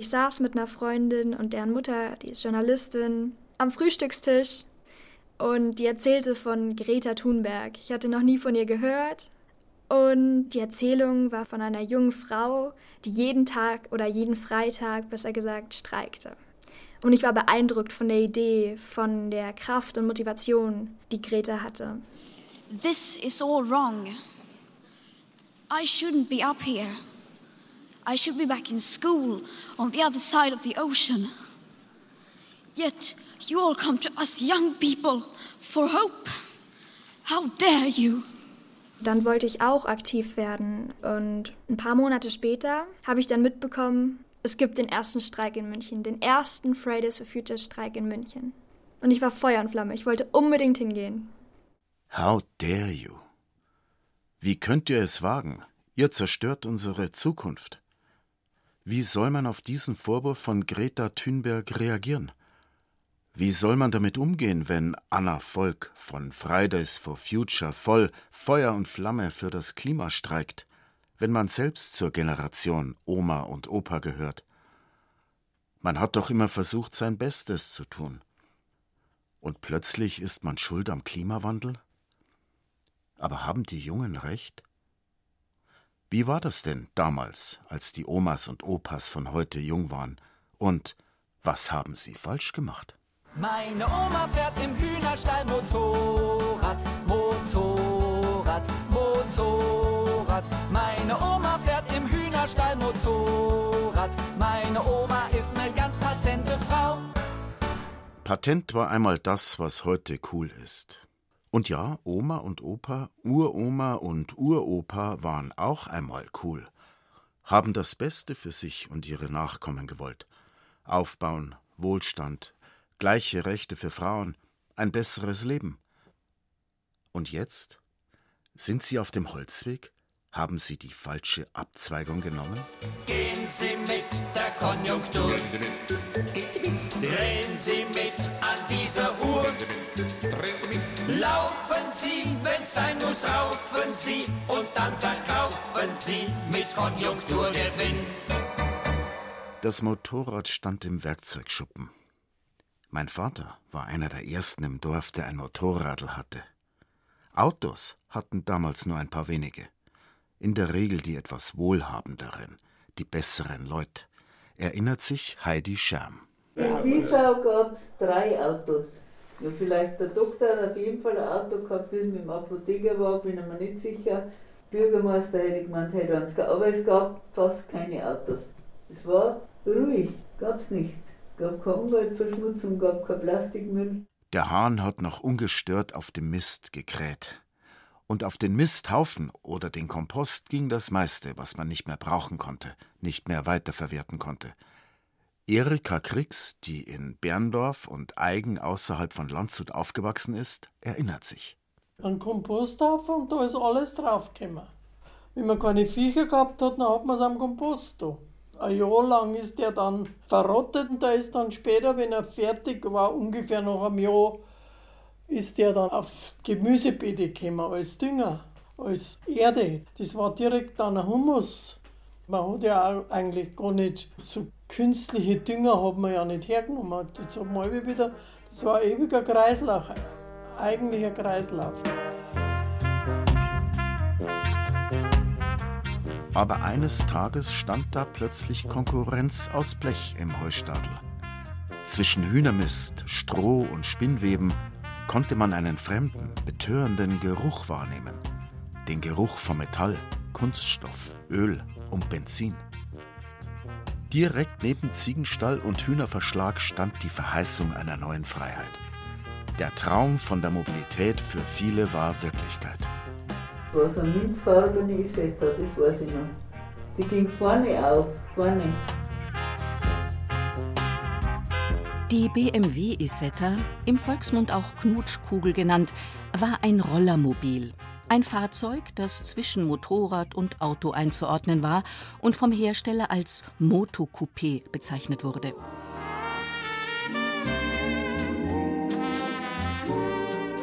Ich saß mit einer Freundin und deren Mutter, die ist Journalistin, am Frühstückstisch und die erzählte von Greta Thunberg. Ich hatte noch nie von ihr gehört. Und die Erzählung war von einer jungen Frau, die jeden Tag oder jeden Freitag, besser gesagt, streikte. Und ich war beeindruckt von der Idee, von der Kraft und Motivation, die Greta hatte. This is all wrong. I shouldn't be up here. I should be back in school on the other side of the ocean. Yet you all come to us young people for hope. How dare you? Dann wollte ich auch aktiv werden und ein paar Monate später habe ich dann mitbekommen, es gibt den ersten Streik in München, den ersten Fridays for Future Streik in München. Und ich war Feuer und Flamme, ich wollte unbedingt hingehen. How dare you? Wie könnt ihr es wagen? Ihr zerstört unsere Zukunft. Wie soll man auf diesen Vorwurf von Greta Thunberg reagieren? Wie soll man damit umgehen, wenn Anna Volk von Fridays for Future voll Feuer und Flamme für das Klima streikt, wenn man selbst zur Generation Oma und Opa gehört? Man hat doch immer versucht, sein Bestes zu tun. Und plötzlich ist man schuld am Klimawandel? Aber haben die Jungen recht? Wie war das denn damals, als die Omas und Opas von heute jung waren? Und was haben sie falsch gemacht? Meine Oma fährt im Hühnerstall Motorrad, Motorrad, Motorrad. Meine Oma fährt im Hühnerstall Motorrad. Meine Oma ist eine ganz patente Frau. Patent war einmal das, was heute cool ist. Und ja, Oma und Opa, Uroma und Uropa waren auch einmal cool, haben das Beste für sich und ihre Nachkommen gewollt. Aufbauen, Wohlstand, gleiche Rechte für Frauen, ein besseres Leben. Und jetzt? Sind Sie auf dem Holzweg? Haben Sie die falsche Abzweigung genommen? Gehen Sie mit der Konjunktur. Drehen Sie mit an sein muss, raufen Sie und dann verkaufen Sie mit Konjunkturgewinn. Das Motorrad stand im Werkzeugschuppen. Mein Vater war einer der ersten im Dorf, der ein Motorradl hatte. Autos hatten damals nur ein paar wenige. In der Regel die etwas wohlhabenderen, die besseren Leute. Erinnert sich Heidi Scherm. In Wiesau gab es drei Autos. Ja, vielleicht der Doktor hat auf jeden Fall ein Auto gehabt, bis mit dem Apotheker war, bin ich mir nicht sicher. Bürgermeister hätte ich gemeint, hätte eins gehabt. Aber es gab fast keine Autos. Es war ruhig, gab es nichts gab keine Umweltverschmutzung, gab kein Plastikmüll. Der Hahn hat noch ungestört auf dem Mist gekräht. Und auf den Misthaufen oder den Kompost ging das meiste, was man nicht mehr brauchen konnte, nicht mehr weiterverwerten konnte. Erika Kriegs, die in Berndorf und Eigen außerhalb von Landshut aufgewachsen ist, erinnert sich. Ein Komposthaufen und da ist alles draufgekommen. Wenn man keine Viecher gehabt hat, dann hat man es am Kompost. Ein Jahr lang ist der dann verrottet und da ist dann später, wenn er fertig war, ungefähr nach einem Jahr, ist der dann auf Gemüsebeete gekommen, als Dünger, als Erde. Das war direkt dann ein Humus. Man hat ja auch eigentlich gar nicht so künstliche Dünger hat man ja nicht hergenommen. Das, hat man wieder, das war ein ewiger Kreislauf, eigentlich ein Kreislauf. Aber eines Tages stand da plötzlich Konkurrenz aus Blech im Heustadel. Zwischen Hühnermist, Stroh und Spinnweben konnte man einen fremden, betörenden Geruch wahrnehmen. Den Geruch von Metall, Kunststoff, Öl und Benzin. Direkt neben Ziegenstall und Hühnerverschlag stand die Verheißung einer neuen Freiheit. Der Traum von der Mobilität für viele war Wirklichkeit war so eine mintfarbene Isetta, das weiß ich noch. Die ging vorne auf, vorne. Die BMW Isetta, im Volksmund auch Knutschkugel genannt, war ein Rollermobil. Ein Fahrzeug, das zwischen Motorrad und Auto einzuordnen war und vom Hersteller als Motocoupé bezeichnet wurde.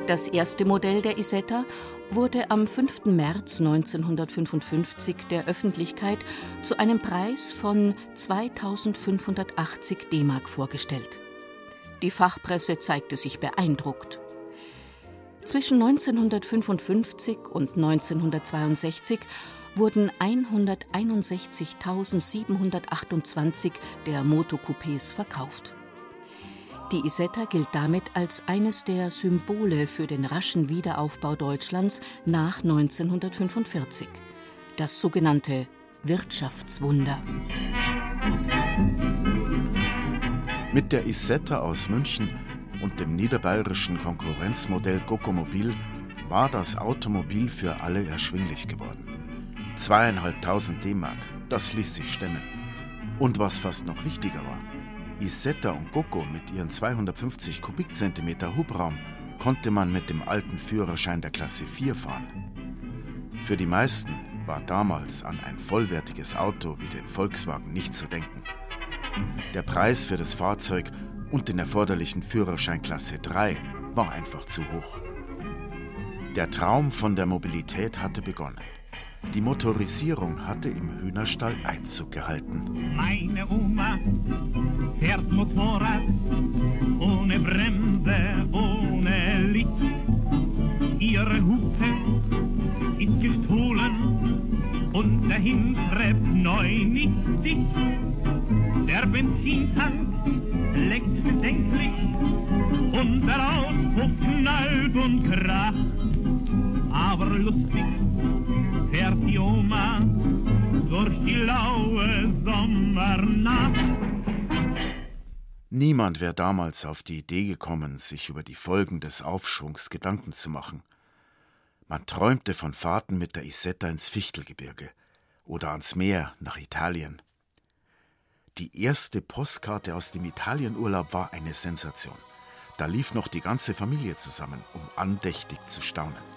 Das erste Modell der Isetta wurde am 5. März 1955 der Öffentlichkeit zu einem Preis von 2580 D-Mark vorgestellt. Die Fachpresse zeigte sich beeindruckt. Zwischen 1955 und 1962 wurden 161.728 der Motocoupés verkauft. Die Isetta gilt damit als eines der Symbole für den raschen Wiederaufbau Deutschlands nach 1945, das sogenannte Wirtschaftswunder. Mit der Isetta aus München und dem niederbayerischen Konkurrenzmodell Gokomobil war das Automobil für alle erschwinglich geworden. Zweieinhalbtausend D-Mark, das ließ sich stemmen. Und was fast noch wichtiger war, Isetta und Goko mit ihren 250 Kubikzentimeter Hubraum konnte man mit dem alten Führerschein der Klasse 4 fahren. Für die meisten war damals an ein vollwertiges Auto wie den Volkswagen nicht zu denken. Der Preis für das Fahrzeug und den erforderlichen Führerschein Klasse 3 war einfach zu hoch. Der Traum von der Mobilität hatte begonnen. Die Motorisierung hatte im Hühnerstall Einzug gehalten. Meine Oma fährt Motorrad ohne Bremse, ohne Licht. Ihre Hupe ist gestohlen und der Hintrepp neu nicht dicht. Der Benzintank und kracht. Aber lustig fährt die Oma durch die laue Sommernacht. Niemand wäre damals auf die Idee gekommen, sich über die Folgen des Aufschwungs Gedanken zu machen. Man träumte von Fahrten mit der Isetta ins Fichtelgebirge oder ans Meer nach Italien. Die erste Postkarte aus dem Italienurlaub war eine Sensation. Da lief noch die ganze Familie zusammen, um andächtig zu staunen.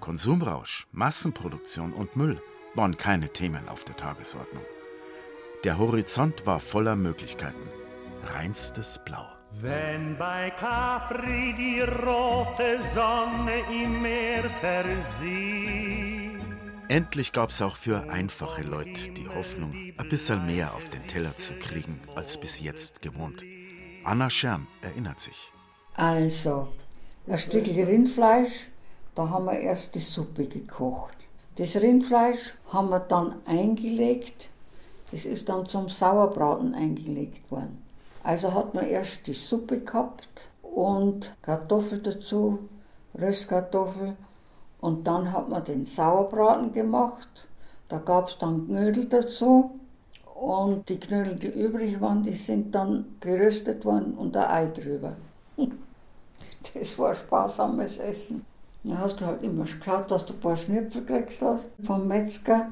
Konsumrausch, Massenproduktion und Müll waren keine Themen auf der Tagesordnung. Der Horizont war voller Möglichkeiten. Reinstes Blau. Wenn bei Capri die rote Sonne im Meer versieht. Endlich gab es auch für einfache Leute die Hoffnung, ein bisschen mehr auf den Teller zu kriegen, als bis jetzt gewohnt. Anna Scherm erinnert sich. Also, das Stück Rindfleisch da haben wir erst die Suppe gekocht. Das Rindfleisch haben wir dann eingelegt. Das ist dann zum Sauerbraten eingelegt worden. Also hat man erst die Suppe gehabt und Kartoffel dazu, Röstkartoffel. Und dann hat man den Sauerbraten gemacht. Da gab es dann Knödel dazu. Und die Knödel, die übrig waren, die sind dann geröstet worden und ein Ei drüber. Das war sparsames Essen. Dann hast du halt immer geschaut, dass du ein paar Schnipfel gekriegt hast vom Metzger.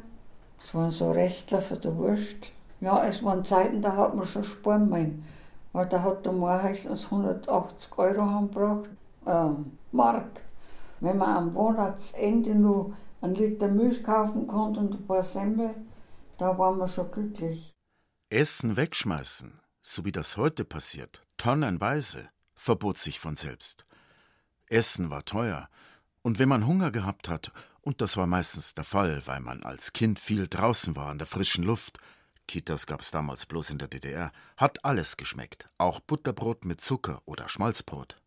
Das waren so Restler für die Wurst. Ja, es waren Zeiten, da hat man schon sparen müssen. Weil da hat der meistens 180 Euro angebracht. Ähm, Mark. Wenn man am Monatsende nur ein Liter Milch kaufen konnte und ein paar Semmel, da waren wir schon glücklich. Essen wegschmeißen, so wie das heute passiert, tonnenweise, verbot sich von selbst. Essen war teuer und wenn man Hunger gehabt hat, und das war meistens der Fall, weil man als Kind viel draußen war an der frischen Luft, Kitas gab's damals bloß in der DDR, hat alles geschmeckt, auch Butterbrot mit Zucker oder Schmalzbrot.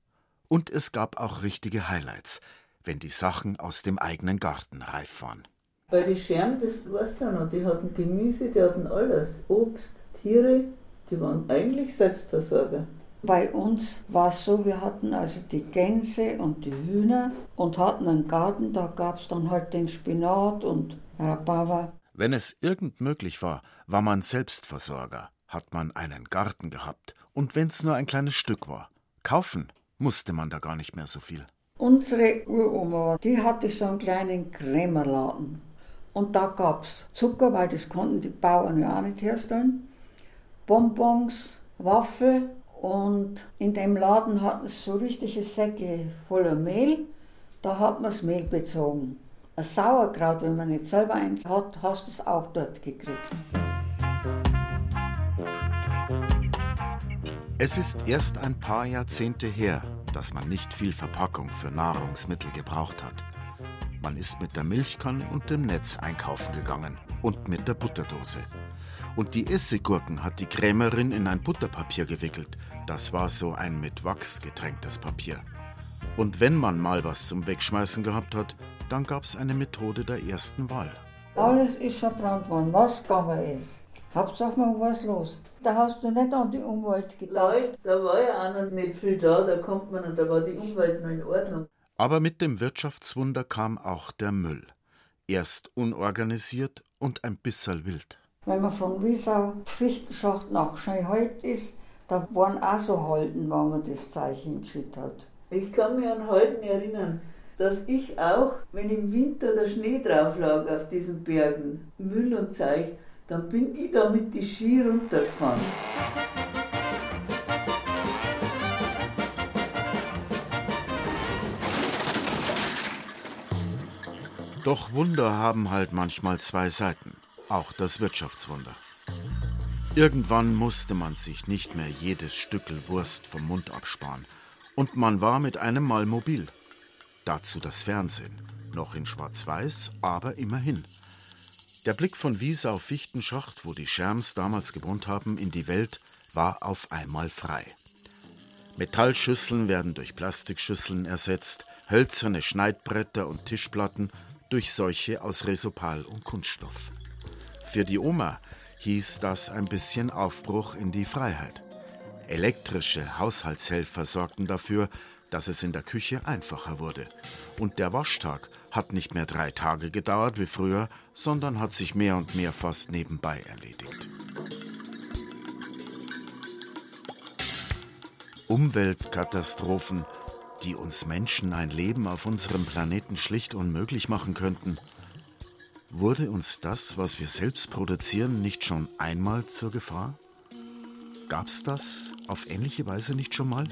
Und es gab auch richtige Highlights, wenn die Sachen aus dem eigenen Garten reif waren. Bei den Schermen, das weißt du noch, die hatten Gemüse, die hatten alles, Obst, Tiere, die waren eigentlich Selbstversorger. Bei uns war es so, wir hatten also die Gänse und die Hühner und hatten einen Garten, da gab es dann halt den Spinat und Rhabarber. Wenn es irgend möglich war, war man Selbstversorger, hat man einen Garten gehabt und wenn's nur ein kleines Stück war. Kaufen musste man da gar nicht mehr so viel. Unsere Uroma, die hatte so einen kleinen Krämerladen. Und da gab es Zucker, weil das konnten die Bauern ja auch nicht herstellen, Bonbons, Waffel und in dem Laden hatten sie so richtige Säcke voller Mehl. Da hat man das Mehl bezogen. Ein Sauerkraut, wenn man nicht selber eins hat, hast du es auch dort gekriegt. Es ist erst ein paar Jahrzehnte her, dass man nicht viel Verpackung für Nahrungsmittel gebraucht hat. Man ist mit der Milchkanne und dem Netz einkaufen gegangen und mit der Butterdose. Und die Essiggurken hat die Krämerin in ein Butterpapier gewickelt. Das war so ein mit Wachs getränktes Papier. Und wenn man mal was zum Wegschmeißen gehabt hat, dann gab's eine Methode der ersten Wahl. Alles ist verbrannt worden, was gegangen ist. Hauptsache mal was los. Da hast du nicht an die Umwelt gedacht. Leute, da war ja auch noch nicht viel da, da kommt man und da war die Umwelt noch in Ordnung. Aber mit dem Wirtschaftswunder kam auch der Müll. Erst unorganisiert und ein bisserl wild. Wenn man von Wiesau Fichtenschacht nach Schönheit ist, da waren auch so Halten, wo man das Zeichen geschickt hat. Ich kann mich an Halten erinnern, dass ich auch, wenn im Winter der Schnee drauf lag auf diesen Bergen, Müll und Zeich, dann bin ich da mit die Ski runtergefahren. Doch Wunder haben halt manchmal zwei Seiten, auch das Wirtschaftswunder. Irgendwann musste man sich nicht mehr jedes Stückel Wurst vom Mund absparen und man war mit einem Mal mobil. Dazu das Fernsehen, noch in Schwarz-Weiß, aber immerhin. Der Blick von Wiese auf Fichtenschacht, wo die Scherms damals gewohnt haben, in die Welt, war auf einmal frei. Metallschüsseln werden durch Plastikschüsseln ersetzt, hölzerne Schneidbretter und Tischplatten durch solche aus Resopal und Kunststoff. Für die Oma hieß das ein bisschen Aufbruch in die Freiheit. Elektrische Haushaltshelfer sorgten dafür, dass es in der Küche einfacher wurde. Und der Waschtag hat nicht mehr drei Tage gedauert wie früher, sondern hat sich mehr und mehr fast nebenbei erledigt. Umweltkatastrophen, die uns Menschen ein Leben auf unserem Planeten schlicht unmöglich machen könnten. Wurde uns das, was wir selbst produzieren, nicht schon einmal zur Gefahr? Gab's das auf ähnliche Weise nicht schon mal?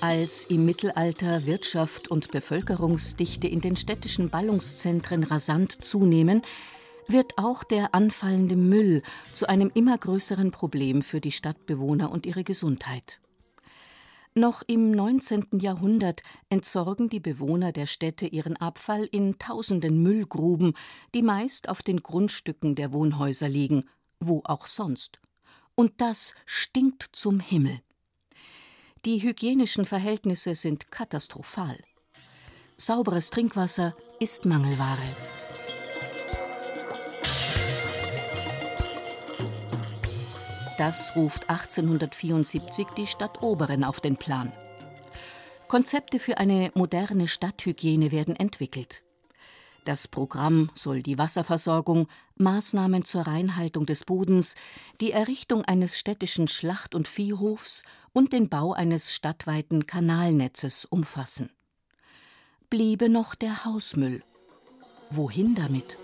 Als im Mittelalter Wirtschaft und Bevölkerungsdichte in den städtischen Ballungszentren rasant zunehmen, wird auch der anfallende Müll zu einem immer größeren Problem für die Stadtbewohner und ihre Gesundheit. Noch im 19. Jahrhundert entsorgen die Bewohner der Städte ihren Abfall in tausenden Müllgruben, die meist auf den Grundstücken der Wohnhäuser liegen, wo auch sonst. Und das stinkt zum Himmel. Die hygienischen Verhältnisse sind katastrophal. Sauberes Trinkwasser ist Mangelware. Das ruft 1874 die Stadt Oberen auf den Plan. Konzepte für eine moderne Stadthygiene werden entwickelt. Das Programm soll die Wasserversorgung, Maßnahmen zur Reinhaltung des Bodens, die Errichtung eines städtischen Schlacht- und Viehhofs und den Bau eines stadtweiten Kanalnetzes umfassen. Bliebe noch der Hausmüll. Wohin damit?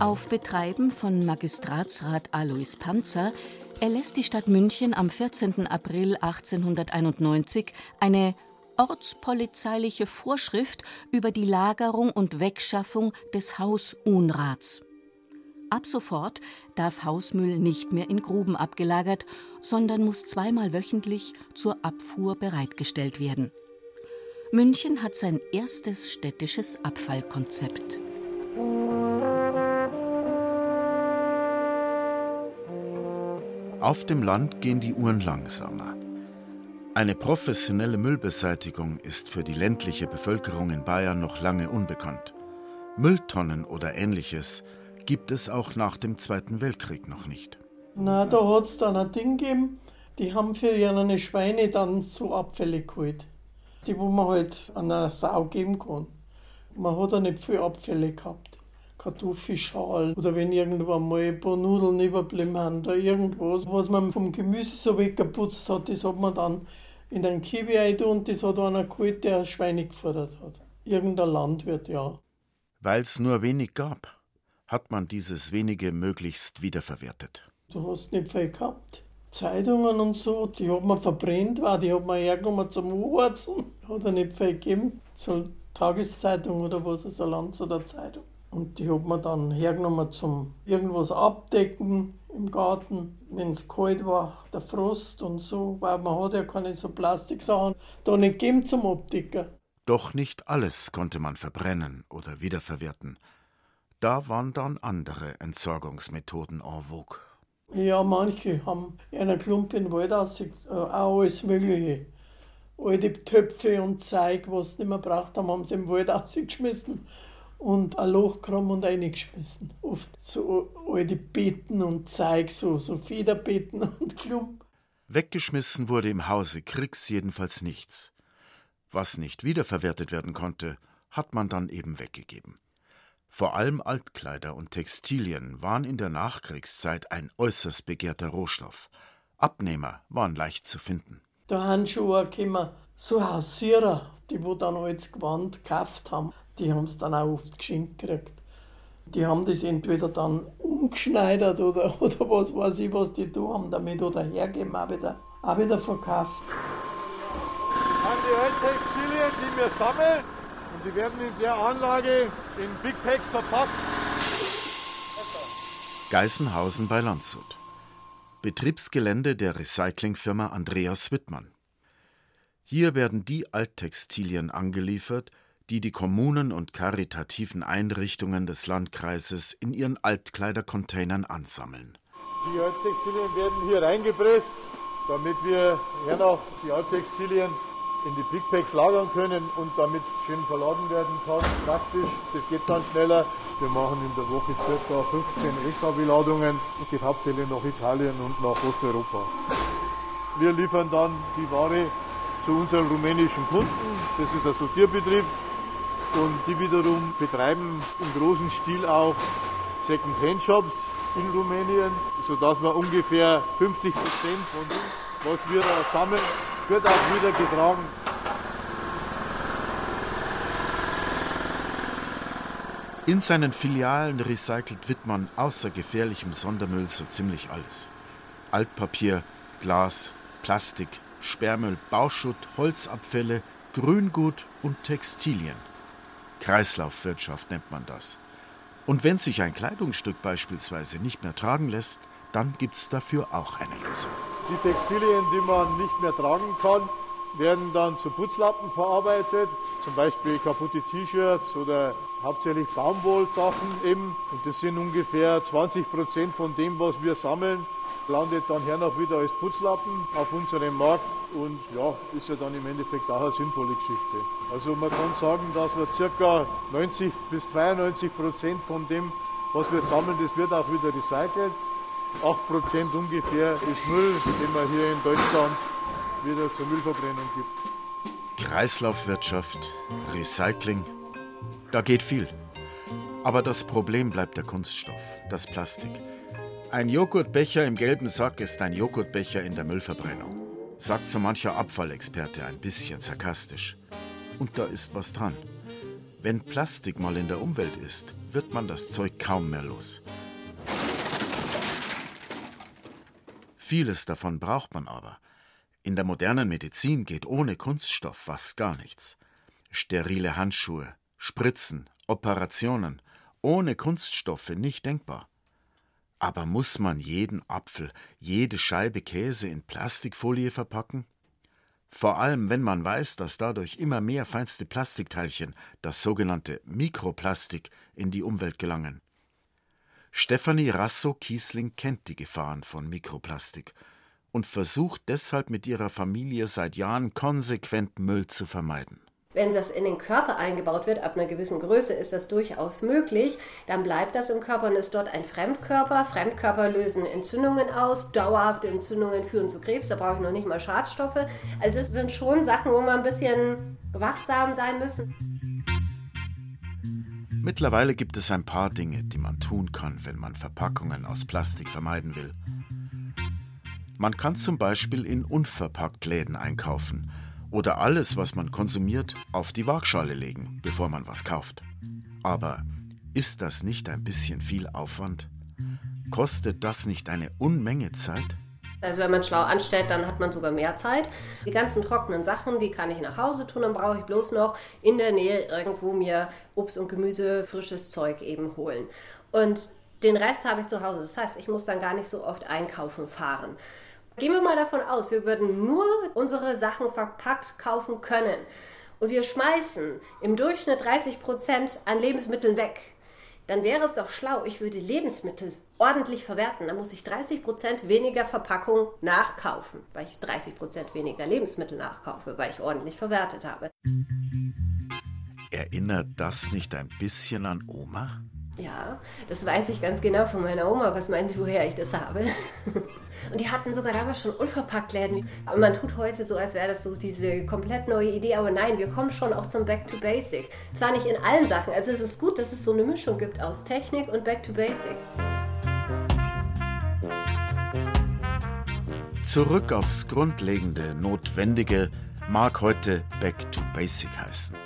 Auf Betreiben von Magistratsrat Alois Panzer erlässt die Stadt München am 14. April 1891 eine ortspolizeiliche Vorschrift über die Lagerung und Wegschaffung des Hausunrats. Ab sofort darf Hausmüll nicht mehr in Gruben abgelagert, sondern muss zweimal wöchentlich zur Abfuhr bereitgestellt werden. München hat sein erstes städtisches Abfallkonzept. Auf dem Land gehen die Uhren langsamer. Eine professionelle Müllbeseitigung ist für die ländliche Bevölkerung in Bayern noch lange unbekannt. Mülltonnen oder ähnliches gibt es auch nach dem Zweiten Weltkrieg noch nicht. Na, da hat es dann ein Ding gegeben, die haben für ihre Schweine dann so Abfälle geholt. Die, wo man halt an einer Sau geben kann. Man hat ja nicht viel Abfälle gehabt. Kartoffelschalen oder wenn irgendwann mal ein paar Nudeln überblieben haben oder irgendwas, was man vom Gemüse so weggeputzt hat, das hat man dann in einen Kiwi rein und das hat einer geholt, der Schweine gefordert hat. Irgendein Landwirt, ja. Weil es nur wenig gab, hat man dieses wenige möglichst wiederverwertet. Du hast nicht viel gehabt. Zeitungen und so, die hat man verbrennt, war, die hat man hergenommen zum Urzen. Hat er nicht viel gegeben. So Tageszeitung oder was, so Lanz oder Zeitung. Und die hat man dann hergenommen zum irgendwas abdecken im Garten. wenn es kalt war, der Frost und so, weil man hat ja keine so Plastiksachen da nicht gegeben zum Optiker. Doch nicht alles konnte man verbrennen oder wiederverwerten. Da waren dann andere Entsorgungsmethoden en vogue. Ja, manche haben in einer Klumpe in den Wald aus, äh, auch alles Mögliche. Alte Töpfe und Zeug, was sie nicht mehr braucht haben, haben sie im Wald ausgeschmissen und ein Loch genommen und reingeschmissen. Oft so alte Beeten und Zeug, so, so Federbeeten und Klumpen. Weggeschmissen wurde im Hause Kriegs jedenfalls nichts. Was nicht wiederverwertet werden konnte, hat man dann eben weggegeben. Vor allem Altkleider und Textilien waren in der Nachkriegszeit ein äußerst begehrter Rohstoff. Abnehmer waren leicht zu finden. Da Handschuhe gekommen, so Hausierer, die wo dann alles Gewand gekauft haben, die haben es dann auch oft geschenkt gekriegt. Die haben das entweder dann umgeschneidert oder, oder was weiß ich, was die da haben damit oder hergeben, auch wieder, auch wieder verkauft. An die Alttextilien, die wir sammeln, und die werden in der Anlage in Big Packs verpackt. Geißenhausen bei Landshut. Betriebsgelände der Recyclingfirma Andreas Wittmann. Hier werden die Alttextilien angeliefert, die die Kommunen und karitativen Einrichtungen des Landkreises in ihren Altkleidercontainern ansammeln. Die Alttextilien werden hier reingepresst, damit wir hernach die Alttextilien in die Big Packs lagern können und damit schön verladen werden kann. Praktisch, das geht dann schneller. Wir machen in der Woche ca. 15 LKW-Ladungen. Das geht hauptsächlich nach Italien und nach Osteuropa. Wir liefern dann die Ware zu unseren rumänischen Kunden. Das ist ein Sortierbetrieb. Und die wiederum betreiben im großen Stil auch Second-Hand-Shops in Rumänien, sodass wir ungefähr 50 Prozent von dem, was wir da sammeln, wird auch wieder getragen. In seinen Filialen recycelt Wittmann außer gefährlichem Sondermüll so ziemlich alles. Altpapier, Glas, Plastik, Sperrmüll, Bauschutt, Holzabfälle, Grüngut und Textilien. Kreislaufwirtschaft nennt man das. Und wenn sich ein Kleidungsstück beispielsweise nicht mehr tragen lässt, dann gibt's dafür auch eine Lösung. Die Textilien, die man nicht mehr tragen kann, werden dann zu Putzlappen verarbeitet, zum Beispiel kaputte T-Shirts oder hauptsächlich Baumwollsachen eben. Und das sind ungefähr 20 Prozent von dem, was wir sammeln, landet dann hernach wieder als Putzlappen auf unserem Markt und ja, ist ja dann im Endeffekt auch eine sinnvolle Geschichte. Also man kann sagen, dass wir circa 90 bis 92 Prozent von dem, was wir sammeln, das wird auch wieder recycelt. 8 Prozent ungefähr ist Müll, den man hier in Deutschland wieder zur Müllverbrennung gibt. Kreislaufwirtschaft, Recycling, da geht viel. Aber das Problem bleibt der Kunststoff, das Plastik. Ein Joghurtbecher im gelben Sack ist ein Joghurtbecher in der Müllverbrennung, sagt so mancher Abfallexperte ein bisschen sarkastisch. Und da ist was dran. Wenn Plastik mal in der Umwelt ist, wird man das Zeug kaum mehr los. Vieles davon braucht man aber. In der modernen Medizin geht ohne Kunststoff fast gar nichts. Sterile Handschuhe, Spritzen, Operationen, ohne Kunststoffe nicht denkbar. Aber muss man jeden Apfel, jede Scheibe Käse in Plastikfolie verpacken? Vor allem, wenn man weiß, dass dadurch immer mehr feinste Plastikteilchen, das sogenannte Mikroplastik, in die Umwelt gelangen. Stefanie Rasso-Kiesling kennt die Gefahren von Mikroplastik und versucht deshalb mit ihrer Familie seit Jahren konsequent Müll zu vermeiden. Wenn das in den Körper eingebaut wird, ab einer gewissen Größe ist das durchaus möglich, dann bleibt das im Körper und ist dort ein Fremdkörper. Fremdkörper lösen Entzündungen aus, dauerhafte Entzündungen führen zu Krebs, da brauche ich noch nicht mal Schadstoffe. Also es sind schon Sachen, wo man ein bisschen wachsam sein müssen. Mittlerweile gibt es ein paar Dinge, die man tun kann, wenn man Verpackungen aus Plastik vermeiden will. Man kann zum Beispiel in unverpackt Läden einkaufen oder alles, was man konsumiert, auf die Waagschale legen, bevor man was kauft. Aber ist das nicht ein bisschen viel Aufwand? Kostet das nicht eine Unmenge Zeit? Also wenn man schlau anstellt, dann hat man sogar mehr Zeit. Die ganzen trockenen Sachen, die kann ich nach Hause tun, dann brauche ich bloß noch in der Nähe irgendwo mir Obst und Gemüse, frisches Zeug eben holen. Und Den Rest habe ich zu Hause. Das heißt, ich muss dann gar nicht so oft einkaufen fahren. Gehen wir mal davon aus, wir würden nur unsere Sachen verpackt kaufen können und wir schmeißen im Durchschnitt 30 Prozent an Lebensmitteln weg. Dann wäre es doch schlau, ich würde Lebensmittel ordentlich verwerten. Dann muss ich 30 Prozent weniger Verpackung nachkaufen, weil ich 30 Prozent weniger Lebensmittel nachkaufe, weil ich ordentlich verwertet habe. Erinnert das nicht ein bisschen an Oma? Ja, das weiß ich ganz genau von meiner Oma. Was meinen Sie, woher ich das habe? Und die hatten sogar damals schon unverpackt Läden. Und man tut heute so, als wäre das so diese komplett neue Idee. Aber nein, wir kommen schon auch zum Back to Basic. Zwar nicht in allen Sachen. Also es ist gut, dass es so eine Mischung gibt aus Technik und Back to Basic. Zurück aufs Grundlegende, Notwendige mag heute Back to Basic heißen.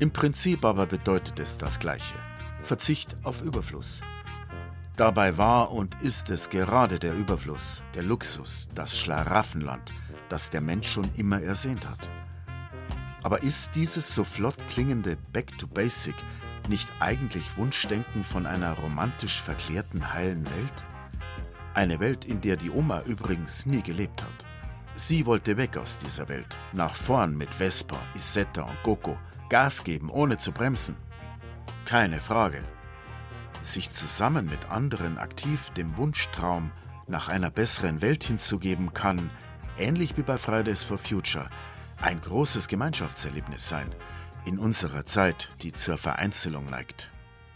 Im Prinzip aber bedeutet es das Gleiche. Verzicht auf Überfluss. Dabei war und ist es gerade der Überfluss, der Luxus, das Schlaraffenland, das der Mensch schon immer ersehnt hat. Aber ist dieses so flott klingende Back to Basic nicht eigentlich Wunschdenken von einer romantisch verklärten heilen Welt? Eine Welt, in der die Oma übrigens nie gelebt hat. Sie wollte weg aus dieser Welt, nach vorn mit Vespa, Isetta und Coco, Gas geben, ohne zu bremsen. Keine Frage, sich zusammen mit anderen aktiv dem Wunschtraum nach einer besseren Welt hinzugeben, kann, ähnlich wie bei Fridays for Future, ein großes Gemeinschaftserlebnis sein, in unserer Zeit, die zur Vereinzelung neigt.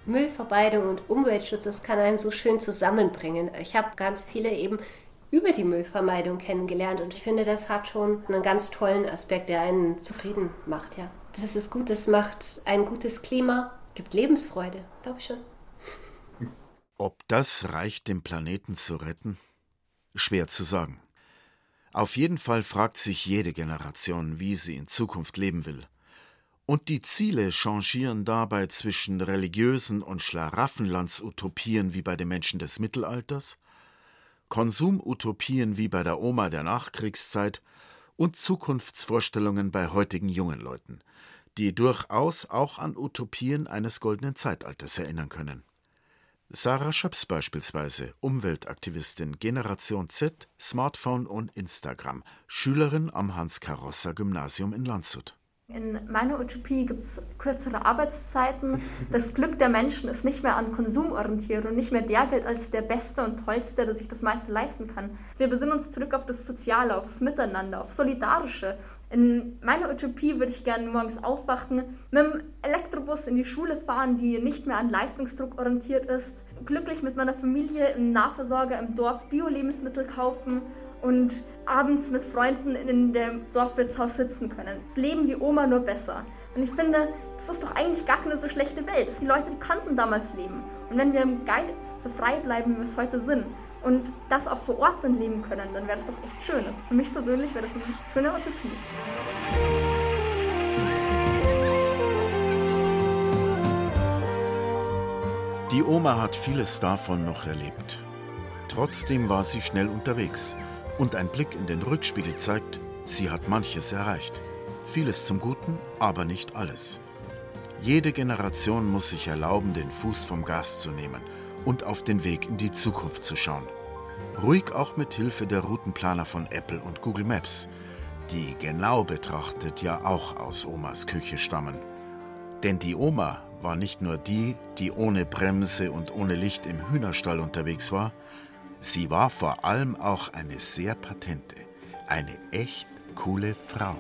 Müllvermeidung und Umweltschutz, das kann einen so schön zusammenbringen. Ich habe ganz viele eben über die Müllvermeidung kennengelernt und ich finde, das hat schon einen ganz tollen Aspekt, der einen zufrieden macht, ja. Das ist gut, das macht ein gutes Klima, gibt Lebensfreude, glaube ich schon. Ob das reicht, den Planeten zu retten? Schwer zu sagen. Auf jeden Fall fragt sich jede Generation, wie sie in Zukunft leben will. Und die Ziele changieren dabei zwischen religiösen und Schlaraffenlandsutopien wie bei den Menschen des Mittelalters, Konsumutopien wie bei der Oma der Nachkriegszeit und Zukunftsvorstellungen bei heutigen jungen Leuten, die durchaus auch an Utopien eines goldenen Zeitalters erinnern können. Sarah Schöps beispielsweise, Umweltaktivistin Generation Z, Smartphone und Instagram, Schülerin am Hans-Carosser-Gymnasium in Landshut. In meiner Utopie gibt es kürzere Arbeitszeiten. Das Glück der Menschen ist nicht mehr an Konsum orientiert und nicht mehr der gilt als der Beste und Tollste, der sich das meiste leisten kann. Wir besinnen uns zurück auf das Soziale, auf das Miteinander, auf Solidarische in meiner Utopie würde ich gerne morgens aufwachen, mit dem Elektrobus in die Schule fahren, die nicht mehr an Leistungsdruck orientiert ist, glücklich mit meiner Familie im Nahversorger im Dorf Bio-Lebensmittel kaufen und abends mit Freunden in dem Dorfwirtshaus sitzen können. Das Leben wie Oma nur besser. Und ich finde, das ist doch eigentlich gar keine so schlechte Welt. Die Leute, die konnten damals leben. Und wenn wir im Geist so frei bleiben, wie wir es heute sind, und das auch vor Ort dann leben können, dann wäre das doch echt schön. Also für mich persönlich wäre das eine schöne Utopie. Die Oma hat vieles davon noch erlebt. Trotzdem war sie schnell unterwegs. Und ein Blick in den Rückspiegel zeigt, sie hat manches erreicht. Vieles zum Guten, aber nicht alles. Jede Generation muss sich erlauben, den Fuß vom Gas zu nehmen und auf den Weg in die Zukunft zu schauen. Ruhig auch mit Hilfe der Routenplaner von Apple und Google Maps, die genau betrachtet ja auch aus Omas Küche stammen. Denn die Oma war nicht nur die, die ohne Bremse und ohne Licht im Hühnerstall unterwegs war, sie war vor allem auch eine sehr patente, eine echt coole Frau.